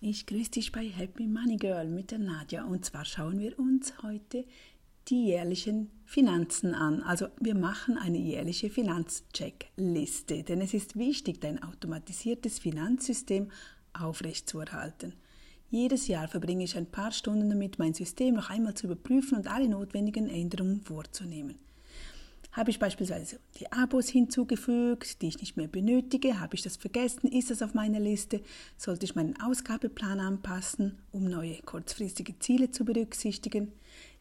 Ich grüße dich bei Happy Money Girl mit der Nadja und zwar schauen wir uns heute die jährlichen Finanzen an. Also wir machen eine jährliche Finanzcheckliste, denn es ist wichtig, dein automatisiertes Finanzsystem aufrechtzuerhalten. Jedes Jahr verbringe ich ein paar Stunden damit, mein System noch einmal zu überprüfen und alle notwendigen Änderungen vorzunehmen. Habe ich beispielsweise die Abos hinzugefügt, die ich nicht mehr benötige? Habe ich das vergessen? Ist das auf meiner Liste? Sollte ich meinen Ausgabeplan anpassen, um neue kurzfristige Ziele zu berücksichtigen?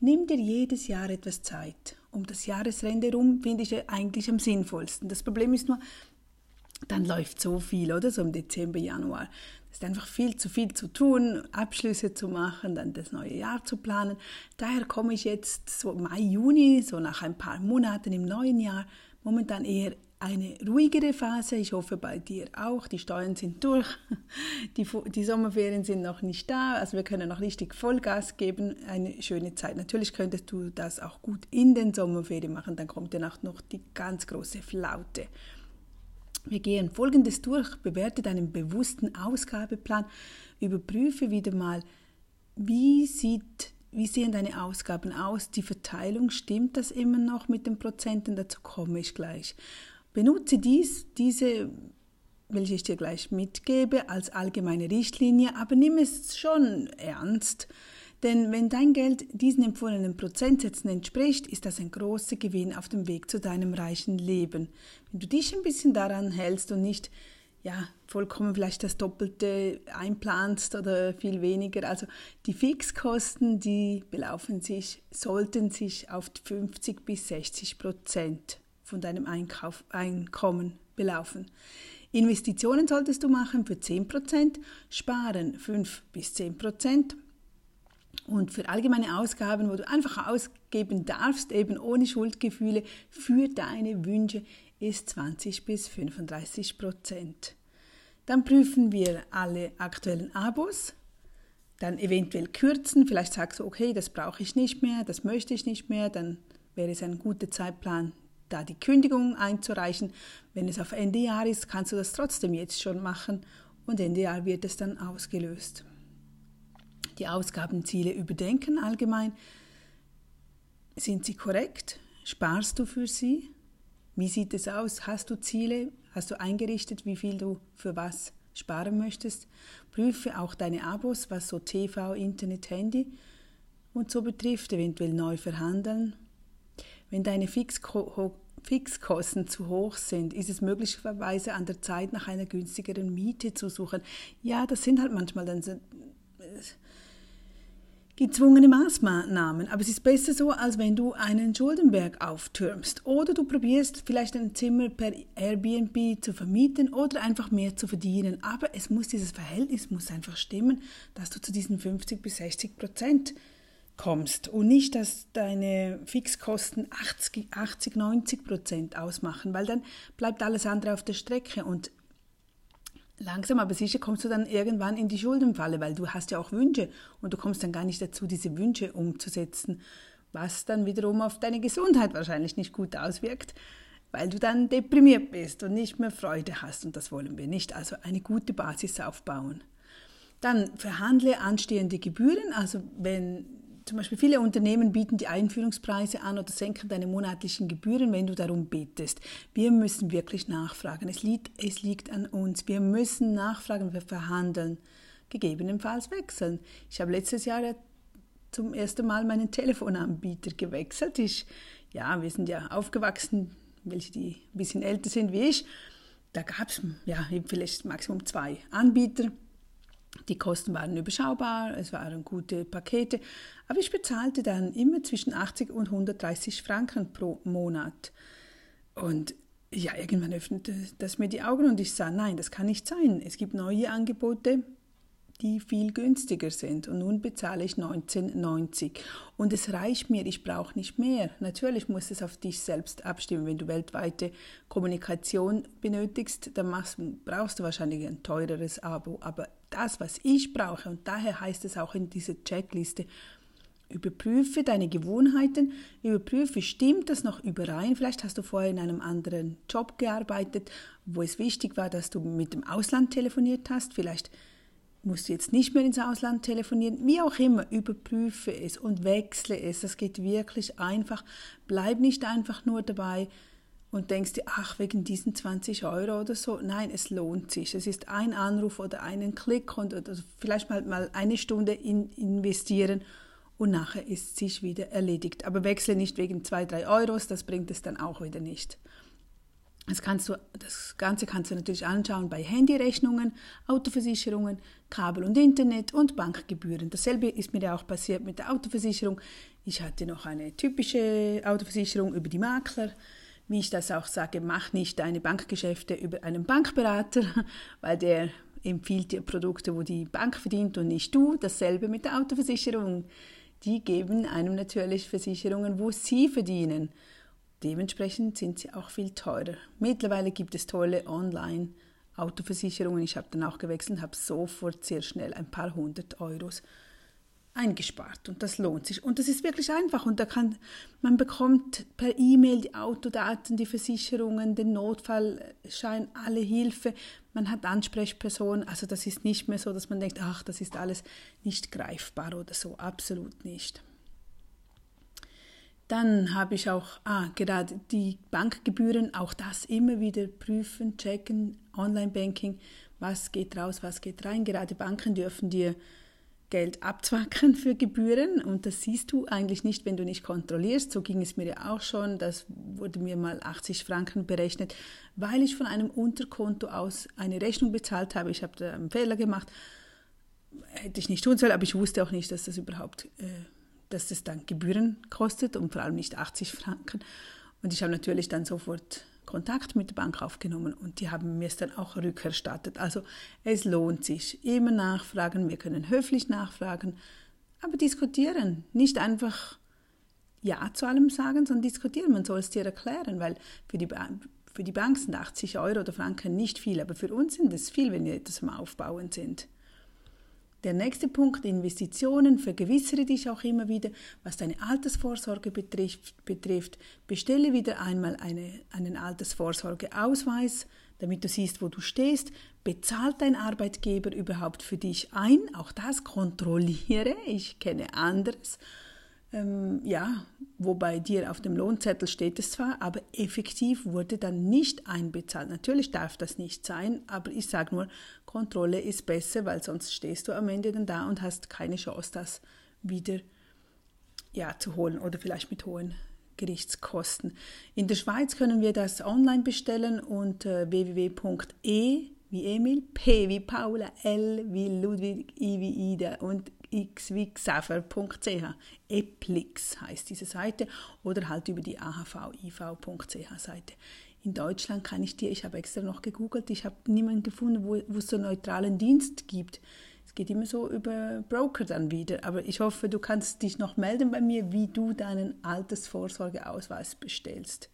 Nimm dir jedes Jahr etwas Zeit. Um das Jahresende herum finde ich eigentlich am sinnvollsten. Das Problem ist nur, dann läuft so viel, oder? So im Dezember, Januar. Es ist einfach viel zu viel zu tun, Abschlüsse zu machen, dann das neue Jahr zu planen. Daher komme ich jetzt so Mai, Juni, so nach ein paar Monaten im neuen Jahr, momentan eher eine ruhigere Phase. Ich hoffe bei dir auch. Die Steuern sind durch. Die, die Sommerferien sind noch nicht da. Also wir können noch richtig Vollgas geben. Eine schöne Zeit. Natürlich könntest du das auch gut in den Sommerferien machen. Dann kommt danach noch die ganz große Flaute. Wir gehen Folgendes durch, bewerte deinen bewussten Ausgabeplan, überprüfe wieder mal, wie, sieht, wie sehen deine Ausgaben aus, die Verteilung, stimmt das immer noch mit den Prozenten, dazu komme ich gleich. Benutze dies, diese, welche ich dir gleich mitgebe, als allgemeine Richtlinie, aber nimm es schon ernst. Denn wenn dein Geld diesen empfohlenen Prozentsätzen entspricht, ist das ein großer Gewinn auf dem Weg zu deinem reichen Leben. Wenn du dich ein bisschen daran hältst und nicht ja, vollkommen vielleicht das Doppelte einplanst oder viel weniger. Also die Fixkosten, die belaufen sich, sollten sich auf 50 bis 60 Prozent von deinem Einkauf, Einkommen belaufen. Investitionen solltest du machen für 10 Prozent, sparen 5 bis 10 Prozent und für allgemeine Ausgaben, wo du einfach ausgeben darfst, eben ohne Schuldgefühle, für deine Wünsche ist 20 bis 35 Prozent. Dann prüfen wir alle aktuellen Abos, dann eventuell kürzen. Vielleicht sagst du, okay, das brauche ich nicht mehr, das möchte ich nicht mehr, dann wäre es ein guter Zeitplan, da die Kündigung einzureichen. Wenn es auf Ende Jahr ist, kannst du das trotzdem jetzt schon machen und Ende Jahr wird es dann ausgelöst die Ausgabenziele überdenken allgemein. Sind sie korrekt? Sparst du für sie? Wie sieht es aus? Hast du Ziele? Hast du eingerichtet, wie viel du für was sparen möchtest? Prüfe auch deine Abos, was so TV, Internet, Handy und so betrifft, eventuell neu verhandeln. Wenn deine Fixko Fixkosten zu hoch sind, ist es möglicherweise an der Zeit, nach einer günstigeren Miete zu suchen. Ja, das sind halt manchmal dann gezwungene Maßnahmen. Aber es ist besser so, als wenn du einen Schuldenberg auftürmst. Oder du probierst vielleicht ein Zimmer per Airbnb zu vermieten oder einfach mehr zu verdienen. Aber es muss dieses Verhältnis muss einfach stimmen, dass du zu diesen 50 bis 60 Prozent kommst und nicht, dass deine Fixkosten 80, 80 90 Prozent ausmachen, weil dann bleibt alles andere auf der Strecke und langsam aber sicher kommst du dann irgendwann in die Schuldenfalle, weil du hast ja auch Wünsche und du kommst dann gar nicht dazu, diese Wünsche umzusetzen, was dann wiederum auf deine Gesundheit wahrscheinlich nicht gut auswirkt, weil du dann deprimiert bist und nicht mehr Freude hast und das wollen wir nicht. Also eine gute Basis aufbauen. Dann verhandle anstehende Gebühren, also wenn zum Beispiel viele Unternehmen bieten die Einführungspreise an oder senken deine monatlichen Gebühren, wenn du darum betest. Wir müssen wirklich nachfragen. Es liegt, es liegt an uns. Wir müssen nachfragen, wir verhandeln, gegebenenfalls wechseln. Ich habe letztes Jahr zum ersten Mal meinen Telefonanbieter gewechselt. Ich, ja, wir sind ja aufgewachsen, welche die ein bisschen älter sind wie ich. Da gab es ja vielleicht Maximum zwei Anbieter die Kosten waren überschaubar, es waren gute Pakete, aber ich bezahlte dann immer zwischen 80 und 130 Franken pro Monat. Und ja, irgendwann öffnete das mir die Augen und ich sah, nein, das kann nicht sein. Es gibt neue Angebote, die viel günstiger sind. Und nun bezahle ich 19,90. Und es reicht mir, ich brauche nicht mehr. Natürlich muss es auf dich selbst abstimmen. Wenn du weltweite Kommunikation benötigst, dann machst, brauchst du wahrscheinlich ein teureres Abo. Aber das, was ich brauche, und daher heißt es auch in dieser Checkliste, Überprüfe deine Gewohnheiten, überprüfe, stimmt das noch überein? Vielleicht hast du vorher in einem anderen Job gearbeitet, wo es wichtig war, dass du mit dem Ausland telefoniert hast. Vielleicht musst du jetzt nicht mehr ins Ausland telefonieren, wie auch immer, überprüfe es und wechsle es. Das geht wirklich einfach. Bleib nicht einfach nur dabei und denkst dir, ach, wegen diesen 20 Euro oder so. Nein, es lohnt sich. Es ist ein Anruf oder einen Klick und oder vielleicht mal, mal eine Stunde in, investieren und nachher ist es sich wieder erledigt. Aber wechsle nicht wegen zwei, drei Euros, das bringt es dann auch wieder nicht. Das, kannst du, das Ganze kannst du natürlich anschauen bei Handyrechnungen, Autoversicherungen, Kabel und Internet und Bankgebühren. Dasselbe ist mir ja auch passiert mit der Autoversicherung. Ich hatte noch eine typische Autoversicherung über die Makler. Wie ich das auch sage, mach nicht deine Bankgeschäfte über einen Bankberater, weil der empfiehlt dir Produkte, wo die Bank verdient und nicht du. Dasselbe mit der Autoversicherung. Die geben einem natürlich Versicherungen, wo sie verdienen. Dementsprechend sind sie auch viel teurer. Mittlerweile gibt es tolle Online-Autoversicherungen. Ich habe dann auch gewechselt und habe sofort sehr schnell ein paar hundert Euros eingespart und das lohnt sich. Und das ist wirklich einfach und da kann man bekommt per E-Mail die Autodaten, die Versicherungen, den Notfallschein, alle Hilfe. Man hat Ansprechpersonen, also das ist nicht mehr so, dass man denkt, ach, das ist alles nicht greifbar oder so, absolut nicht. Dann habe ich auch ah, gerade die Bankgebühren, auch das immer wieder prüfen, checken, Online-Banking, was geht raus, was geht rein. Gerade Banken dürfen dir Geld abzwacken für Gebühren und das siehst du eigentlich nicht, wenn du nicht kontrollierst. So ging es mir ja auch schon. Das wurde mir mal 80 Franken berechnet, weil ich von einem Unterkonto aus eine Rechnung bezahlt habe. Ich habe da einen Fehler gemacht. Hätte ich nicht tun sollen, aber ich wusste auch nicht, dass das überhaupt äh, dass das dann Gebühren kostet und vor allem nicht 80 Franken. Und ich habe natürlich dann sofort Kontakt mit der Bank aufgenommen und die haben mir es dann auch rückerstattet. Also es lohnt sich. Immer nachfragen, wir können höflich nachfragen, aber diskutieren. Nicht einfach Ja zu allem sagen, sondern diskutieren. Man soll es dir erklären, weil für die, für die Bank sind 80 Euro oder Franken nicht viel, aber für uns sind es viel, wenn wir etwas am Aufbauen sind. Der nächste Punkt, Investitionen. Vergewissere dich auch immer wieder, was deine Altersvorsorge betrifft. betrifft. Bestelle wieder einmal eine, einen Altersvorsorgeausweis, damit du siehst, wo du stehst. Bezahlt dein Arbeitgeber überhaupt für dich ein? Auch das kontrolliere. Ich kenne anderes ähm, ja, wobei dir auf dem Lohnzettel steht es zwar, aber effektiv wurde dann nicht einbezahlt. Natürlich darf das nicht sein, aber ich sage nur, Kontrolle ist besser, weil sonst stehst du am Ende dann da und hast keine Chance, das wieder ja, zu holen oder vielleicht mit hohen Gerichtskosten. In der Schweiz können wir das online bestellen unter www.e wie Emil, P wie Paula, L wie Ludwig, I wie Ida und x wie xaver.ch. Eplix heißt diese Seite oder halt über die ahviv.ch Seite. In Deutschland kann ich dir, ich habe extra noch gegoogelt, ich habe niemanden gefunden, wo, wo es so einen neutralen Dienst gibt. Es geht immer so über Broker dann wieder. Aber ich hoffe, du kannst dich noch melden bei mir, wie du deinen Altersvorsorgeausweis bestellst.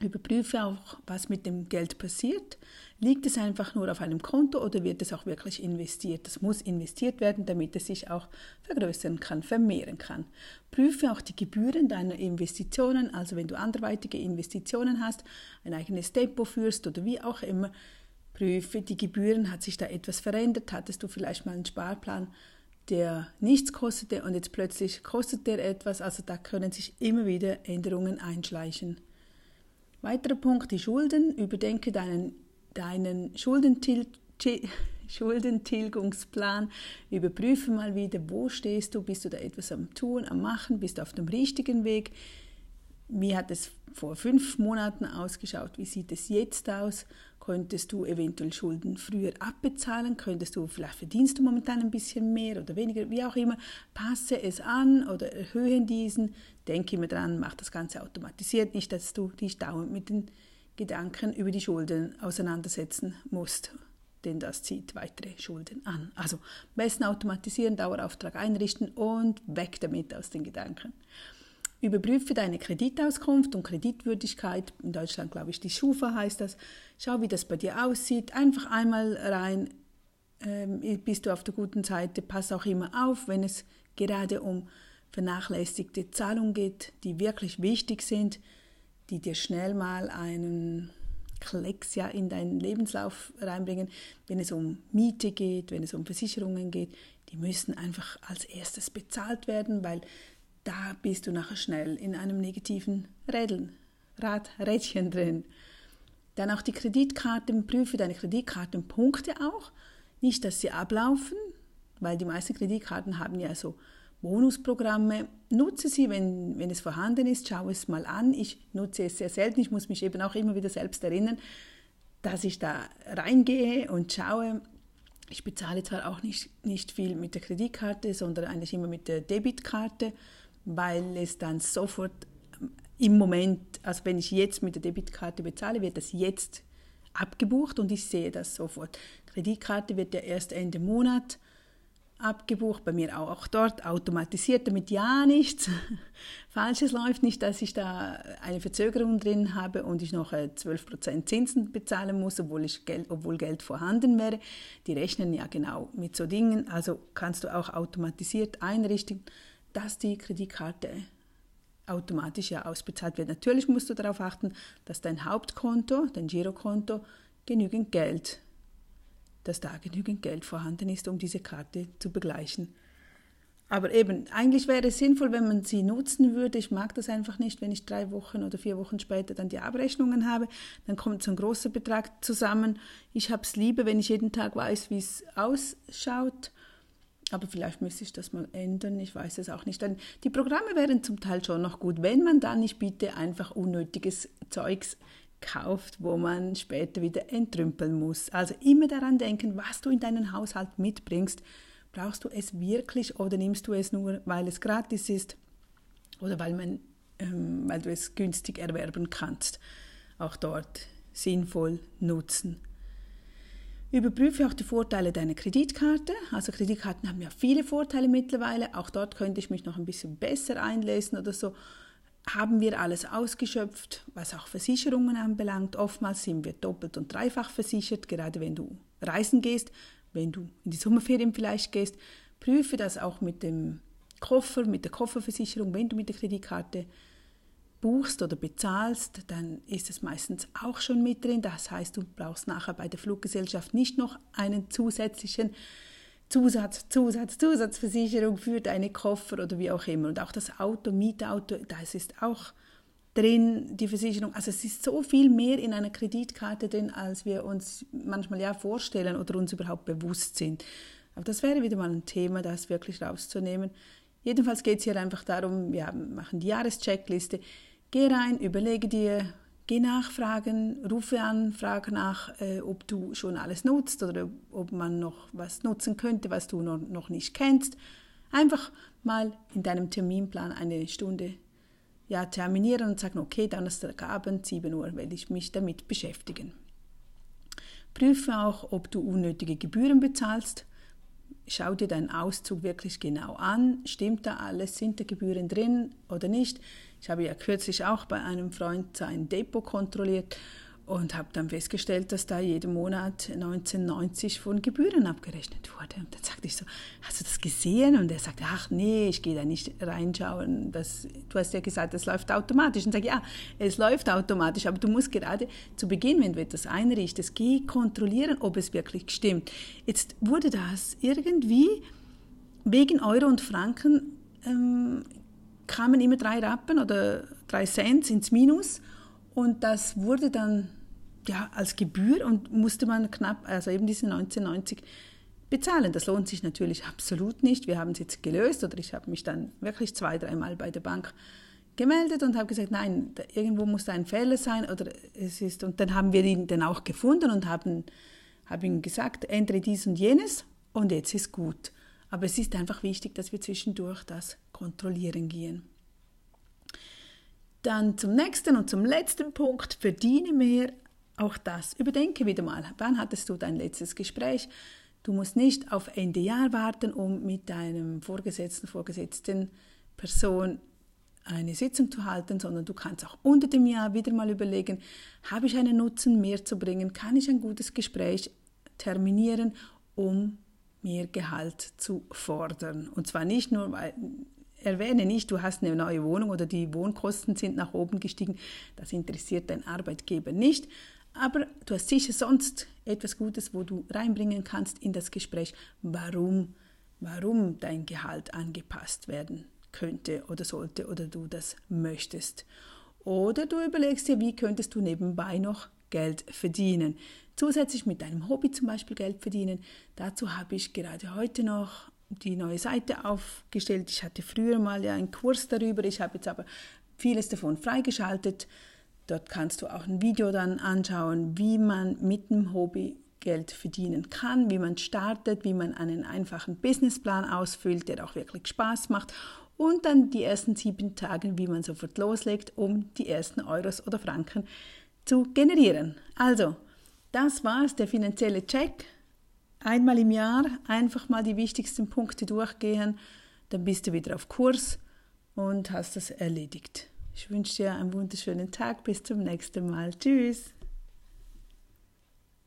Überprüfe auch, was mit dem Geld passiert. Liegt es einfach nur auf einem Konto oder wird es auch wirklich investiert? Das muss investiert werden, damit es sich auch vergrößern kann, vermehren kann. Prüfe auch die Gebühren deiner Investitionen, also wenn du anderweitige Investitionen hast, ein eigenes Depot führst oder wie auch immer, prüfe die Gebühren, hat sich da etwas verändert? Hattest du vielleicht mal einen Sparplan, der nichts kostete und jetzt plötzlich kostet der etwas? Also da können sich immer wieder Änderungen einschleichen. Weiterer Punkt, die Schulden. Überdenke deinen, deinen Schuldentil Schuldentilgungsplan. Überprüfe mal wieder, wo stehst du? Bist du da etwas am Tun, am Machen? Bist du auf dem richtigen Weg? Wie hat es vor fünf Monaten ausgeschaut? Wie sieht es jetzt aus? Könntest du eventuell Schulden früher abbezahlen? Könntest du, vielleicht verdienst du momentan ein bisschen mehr oder weniger, wie auch immer. Passe es an oder erhöhe diesen. Denke immer dran, mach das Ganze automatisiert, nicht, dass du dich dauernd mit den Gedanken über die Schulden auseinandersetzen musst denn das zieht weitere Schulden an. Also am besten automatisieren, Dauerauftrag einrichten und weg damit aus den Gedanken. Überprüfe deine Kreditauskunft und Kreditwürdigkeit. In Deutschland, glaube ich, die Schufa heißt das. Schau, wie das bei dir aussieht. Einfach einmal rein. Ähm, bist du auf der guten Seite? Pass auch immer auf, wenn es gerade um vernachlässigte Zahlungen geht, die wirklich wichtig sind, die dir schnell mal einen Klecks ja in deinen Lebenslauf reinbringen, wenn es um Miete geht, wenn es um Versicherungen geht. Die müssen einfach als erstes bezahlt werden, weil da bist du nachher schnell in einem negativen Rädeln, Rad, Rädchen drin. Dann auch die Kreditkarten, prüfe deine Kreditkartenpunkte auch. Nicht, dass sie ablaufen, weil die meisten Kreditkarten haben ja so Bonusprogramme. Nutze sie, wenn, wenn es vorhanden ist, schau es mal an. Ich nutze es sehr selten. Ich muss mich eben auch immer wieder selbst erinnern, dass ich da reingehe und schaue. Ich bezahle zwar auch nicht, nicht viel mit der Kreditkarte, sondern eigentlich immer mit der Debitkarte, weil es dann sofort im Moment, also wenn ich jetzt mit der Debitkarte bezahle, wird das jetzt abgebucht und ich sehe das sofort. Kreditkarte wird ja erst Ende Monat abgebucht, bei mir auch, auch dort automatisiert, damit ja nichts Falsches läuft, nicht, dass ich da eine Verzögerung drin habe und ich noch 12% äh, Zinsen bezahlen muss, obwohl, ich Geld, obwohl Geld vorhanden wäre. Die rechnen ja genau mit so Dingen, also kannst du auch automatisiert einrichten, dass die Kreditkarte automatisch ja ausbezahlt wird. Natürlich musst du darauf achten, dass dein Hauptkonto, dein Girokonto, genügend Geld dass da genügend Geld vorhanden ist, um diese Karte zu begleichen. Aber eben, eigentlich wäre es sinnvoll, wenn man sie nutzen würde. Ich mag das einfach nicht, wenn ich drei Wochen oder vier Wochen später dann die Abrechnungen habe. Dann kommt so ein großer Betrag zusammen. Ich habe es lieber, wenn ich jeden Tag weiß, wie es ausschaut. Aber vielleicht müsste ich das mal ändern, ich weiß es auch nicht. Denn die Programme wären zum Teil schon noch gut, wenn man dann nicht bitte einfach unnötiges Zeugs kauft, wo man später wieder entrümpeln muss. Also immer daran denken, was du in deinen Haushalt mitbringst. Brauchst du es wirklich oder nimmst du es nur, weil es gratis ist oder weil, man, ähm, weil du es günstig erwerben kannst? Auch dort sinnvoll nutzen. Überprüfe auch die Vorteile deiner Kreditkarte. Also Kreditkarten haben ja viele Vorteile mittlerweile. Auch dort könnte ich mich noch ein bisschen besser einlesen oder so haben wir alles ausgeschöpft, was auch Versicherungen anbelangt. Oftmals sind wir doppelt und dreifach versichert, gerade wenn du reisen gehst, wenn du in die Sommerferien vielleicht gehst. Prüfe das auch mit dem Koffer, mit der Kofferversicherung, wenn du mit der Kreditkarte buchst oder bezahlst, dann ist es meistens auch schon mit drin. Das heißt, du brauchst nachher bei der Fluggesellschaft nicht noch einen zusätzlichen Zusatz, Zusatz, Zusatzversicherung für deine Koffer oder wie auch immer. Und auch das Auto, Mietauto, das ist auch drin, die Versicherung. Also es ist so viel mehr in einer Kreditkarte drin, als wir uns manchmal ja vorstellen oder uns überhaupt bewusst sind. Aber das wäre wieder mal ein Thema, das wirklich rauszunehmen. Jedenfalls geht es hier einfach darum, wir machen die Jahrescheckliste. Geh rein, überlege dir, Geh nachfragen, rufe an, frage nach, äh, ob du schon alles nutzt oder ob man noch was nutzen könnte, was du noch, noch nicht kennst. Einfach mal in deinem Terminplan eine Stunde ja, terminieren und sagen, okay, Donnerstagabend, 7 Uhr, werde ich mich damit beschäftigen. Prüfe auch, ob du unnötige Gebühren bezahlst. Schau dir deinen Auszug wirklich genau an. Stimmt da alles? Sind da Gebühren drin oder nicht? Ich habe ja kürzlich auch bei einem Freund sein Depot kontrolliert und habe dann festgestellt, dass da jeden Monat 1990 von Gebühren abgerechnet wurde. Und dann sagte ich so, hast du das gesehen? Und er sagte, ach nee, ich gehe da nicht reinschauen. Das, du hast ja gesagt, das läuft automatisch. Und ich sage, ja, es läuft automatisch, aber du musst gerade zu Beginn, wenn du etwas einrichtest, geh kontrollieren, ob es wirklich stimmt. Jetzt wurde das irgendwie wegen Euro und Franken ähm, kamen immer drei Rappen oder drei Cent ins Minus und das wurde dann ja, als Gebühr und musste man knapp, also eben diese 1990 bezahlen. Das lohnt sich natürlich absolut nicht. Wir haben es jetzt gelöst oder ich habe mich dann wirklich zwei, dreimal bei der Bank gemeldet und habe gesagt, nein, irgendwo muss da ein Fehler sein oder es ist und dann haben wir ihn dann auch gefunden und haben, haben ihm gesagt, ändere dies und jenes und jetzt ist gut. Aber es ist einfach wichtig, dass wir zwischendurch das kontrollieren gehen. Dann zum nächsten und zum letzten Punkt, verdiene mehr. Auch das überdenke wieder mal. Wann hattest du dein letztes Gespräch? Du musst nicht auf Ende Jahr warten, um mit deinem Vorgesetzten, Vorgesetzten Person eine Sitzung zu halten, sondern du kannst auch unter dem Jahr wieder mal überlegen, habe ich einen Nutzen mehr zu bringen? Kann ich ein gutes Gespräch terminieren, um mehr Gehalt zu fordern. Und zwar nicht nur, weil erwähne nicht, du hast eine neue Wohnung oder die Wohnkosten sind nach oben gestiegen. Das interessiert dein Arbeitgeber nicht. Aber du hast sicher sonst etwas Gutes, wo du reinbringen kannst in das Gespräch, warum, warum dein Gehalt angepasst werden könnte oder sollte oder du das möchtest. Oder du überlegst dir, wie könntest du nebenbei noch Geld verdienen. Zusätzlich mit deinem Hobby zum Beispiel Geld verdienen. Dazu habe ich gerade heute noch die neue Seite aufgestellt. Ich hatte früher mal ja einen Kurs darüber. Ich habe jetzt aber vieles davon freigeschaltet. Dort kannst du auch ein Video dann anschauen, wie man mit dem Hobby Geld verdienen kann, wie man startet, wie man einen einfachen Businessplan ausfüllt, der auch wirklich Spaß macht und dann die ersten sieben Tage, wie man sofort loslegt, um die ersten Euros oder Franken zu generieren. Also, das war es, der finanzielle Check. Einmal im Jahr einfach mal die wichtigsten Punkte durchgehen, dann bist du wieder auf Kurs und hast das erledigt. Ich wünsche dir einen wunderschönen Tag. Bis zum nächsten Mal. Tschüss.